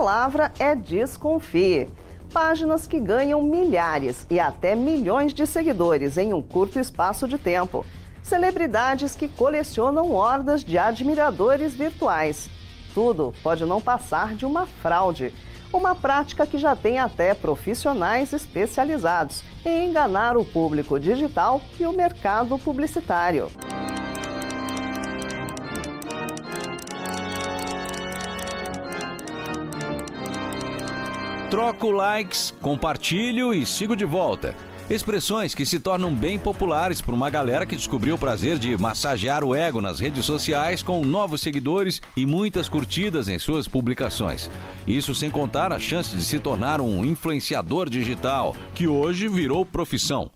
palavra é desconfie. Páginas que ganham milhares e até milhões de seguidores em um curto espaço de tempo. Celebridades que colecionam hordas de admiradores virtuais. Tudo pode não passar de uma fraude. Uma prática que já tem até profissionais especializados em enganar o público digital e o mercado publicitário. Troco likes, compartilho e sigo de volta. Expressões que se tornam bem populares por uma galera que descobriu o prazer de massagear o ego nas redes sociais com novos seguidores e muitas curtidas em suas publicações. Isso sem contar a chance de se tornar um influenciador digital, que hoje virou profissão.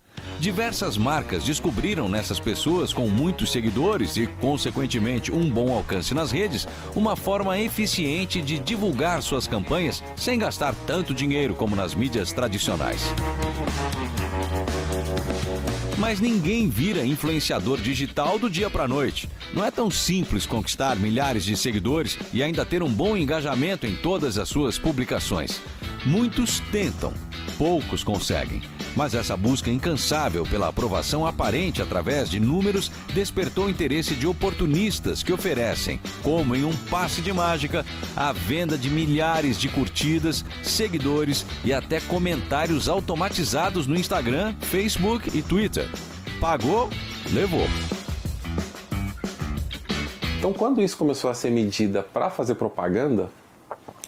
Diversas marcas descobriram nessas pessoas com muitos seguidores e, consequentemente, um bom alcance nas redes, uma forma eficiente de divulgar suas campanhas sem gastar tanto dinheiro como nas mídias tradicionais. Mas ninguém vira influenciador digital do dia para noite. Não é tão simples conquistar milhares de seguidores e ainda ter um bom engajamento em todas as suas publicações. Muitos tentam, poucos conseguem. Mas essa busca incansável pela aprovação aparente através de números despertou interesse de oportunistas que oferecem, como em um passe de mágica, a venda de milhares de curtidas, seguidores e até comentários automatizados no Instagram, Facebook e Twitter. Pagou, levou. Então, quando isso começou a ser medida para fazer propaganda,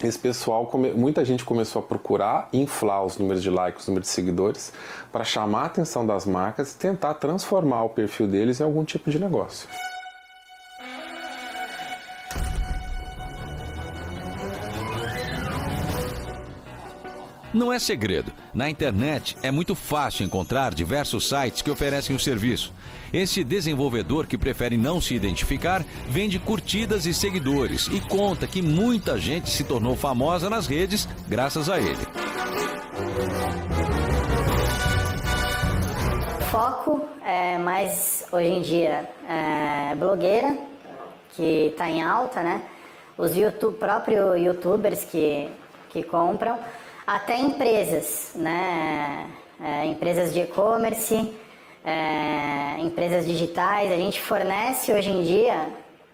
esse pessoal, muita gente começou a procurar inflar os números de likes, os números de seguidores, para chamar a atenção das marcas e tentar transformar o perfil deles em algum tipo de negócio. Não é segredo. Na internet é muito fácil encontrar diversos sites que oferecem o serviço. Esse desenvolvedor que prefere não se identificar vende curtidas e seguidores e conta que muita gente se tornou famosa nas redes graças a ele. Foco é mais hoje em dia é blogueira, que está em alta, né? Os YouTube, próprios youtubers que, que compram até empresas, né? É, empresas de e-commerce, é, empresas digitais. A gente fornece hoje em dia,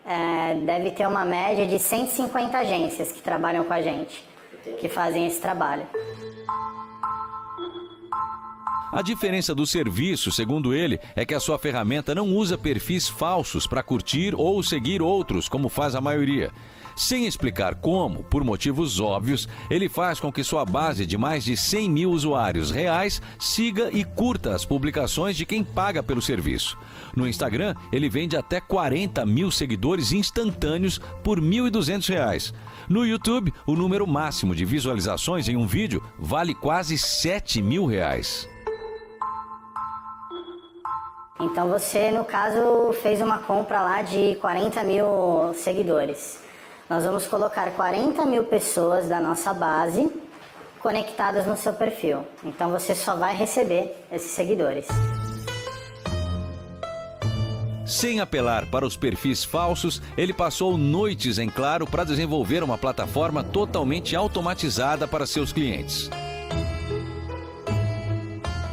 é, deve ter uma média de 150 agências que trabalham com a gente, que fazem esse trabalho. A diferença do serviço, segundo ele, é que a sua ferramenta não usa perfis falsos para curtir ou seguir outros, como faz a maioria. Sem explicar como, por motivos óbvios, ele faz com que sua base de mais de 100 mil usuários reais siga e curta as publicações de quem paga pelo serviço. No Instagram, ele vende até 40 mil seguidores instantâneos por R$ 1.200. No YouTube, o número máximo de visualizações em um vídeo vale quase 7 mil reais. Então você, no caso, fez uma compra lá de 40 mil seguidores. Nós vamos colocar 40 mil pessoas da nossa base conectadas no seu perfil. Então você só vai receber esses seguidores. Sem apelar para os perfis falsos, ele passou noites em claro para desenvolver uma plataforma totalmente automatizada para seus clientes.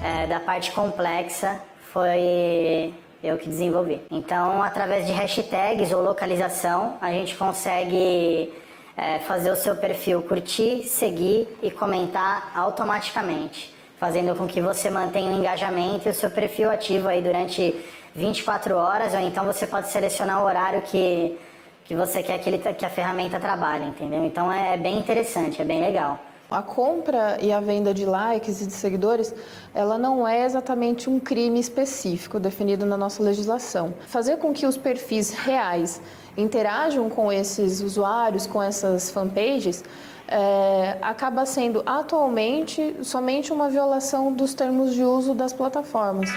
É, da parte complexa foi eu que desenvolvi. Então, através de hashtags ou localização, a gente consegue é, fazer o seu perfil curtir, seguir e comentar automaticamente, fazendo com que você mantenha o engajamento e o seu perfil ativo aí durante 24 horas, ou então você pode selecionar o horário que, que você quer que, ele, que a ferramenta trabalhe, entendeu? Então é, é bem interessante, é bem legal. A compra e a venda de likes e de seguidores, ela não é exatamente um crime específico definido na nossa legislação. Fazer com que os perfis reais interajam com esses usuários, com essas fanpages, é, acaba sendo atualmente somente uma violação dos termos de uso das plataformas.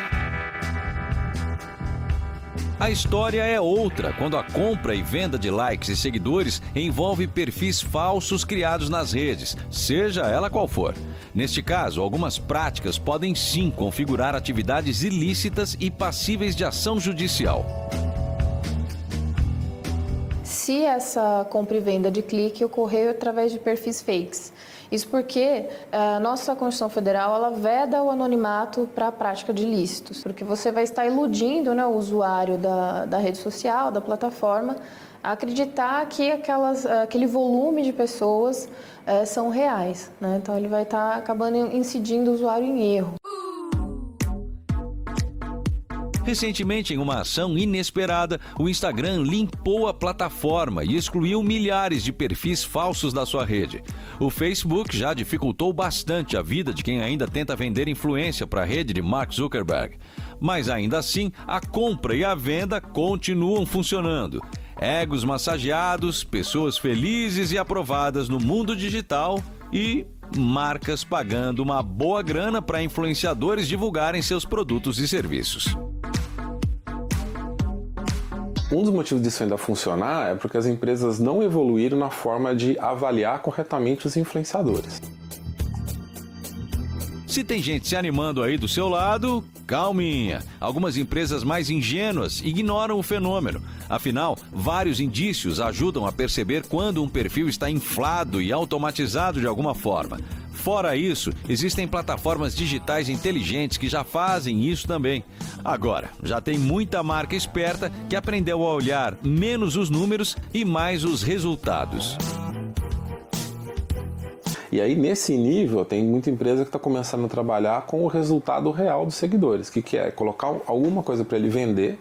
A história é outra quando a compra e venda de likes e seguidores envolve perfis falsos criados nas redes, seja ela qual for. Neste caso, algumas práticas podem sim configurar atividades ilícitas e passíveis de ação judicial. se essa compra e venda de clique ocorreu através de perfis fakes. Isso porque eh, a nossa Constituição Federal ela veda o anonimato para a prática de ilícitos, porque você vai estar iludindo né, o usuário da, da rede social, da plataforma, acreditar que aquelas, aquele volume de pessoas é, são reais. Né? Então ele vai estar acabando incidindo o usuário em erro. Recentemente, em uma ação inesperada, o Instagram limpou a plataforma e excluiu milhares de perfis falsos da sua rede. O Facebook já dificultou bastante a vida de quem ainda tenta vender influência para a rede de Mark Zuckerberg. Mas ainda assim, a compra e a venda continuam funcionando. Egos massageados, pessoas felizes e aprovadas no mundo digital e marcas pagando uma boa grana para influenciadores divulgarem seus produtos e serviços. Um dos motivos disso ainda funcionar é porque as empresas não evoluíram na forma de avaliar corretamente os influenciadores. Se tem gente se animando aí do seu lado, calminha. Algumas empresas mais ingênuas ignoram o fenômeno. Afinal, vários indícios ajudam a perceber quando um perfil está inflado e automatizado de alguma forma. Fora isso, existem plataformas digitais inteligentes que já fazem isso também. Agora, já tem muita marca esperta que aprendeu a olhar menos os números e mais os resultados. E aí, nesse nível, tem muita empresa que está começando a trabalhar com o resultado real dos seguidores, que, que é colocar alguma coisa para ele vender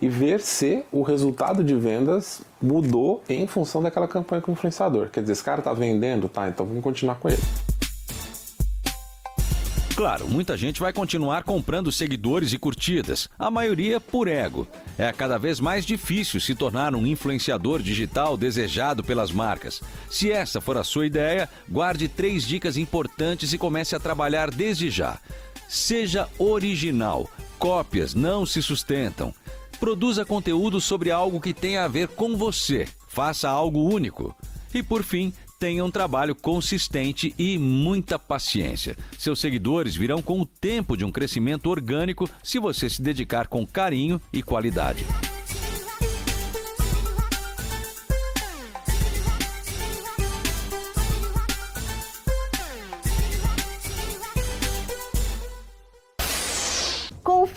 e ver se o resultado de vendas mudou em função daquela campanha com o influenciador. Quer dizer, esse cara está vendendo? Tá, então vamos continuar com ele. Claro, muita gente vai continuar comprando seguidores e curtidas, a maioria por ego. É cada vez mais difícil se tornar um influenciador digital desejado pelas marcas. Se essa for a sua ideia, guarde três dicas importantes e comece a trabalhar desde já. Seja original. Cópias não se sustentam. Produza conteúdo sobre algo que tenha a ver com você. Faça algo único. E por fim, tenha um trabalho consistente e muita paciência. Seus seguidores virão com o tempo de um crescimento orgânico se você se dedicar com carinho e qualidade.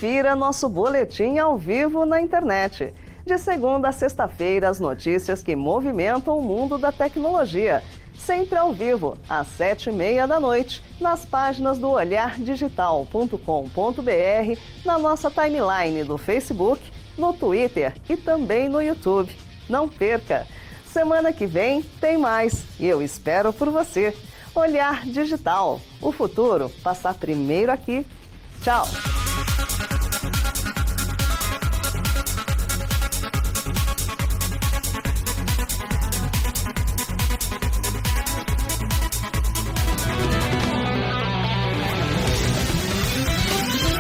Confira nosso boletim ao vivo na internet de segunda a sexta-feira, as notícias que movimentam o mundo da tecnologia. Sempre ao vivo, às sete e meia da noite, nas páginas do olhardigital.com.br, na nossa timeline do Facebook, no Twitter e também no YouTube. Não perca! Semana que vem tem mais e eu espero por você. Olhar Digital. O futuro passar primeiro aqui. Tchau!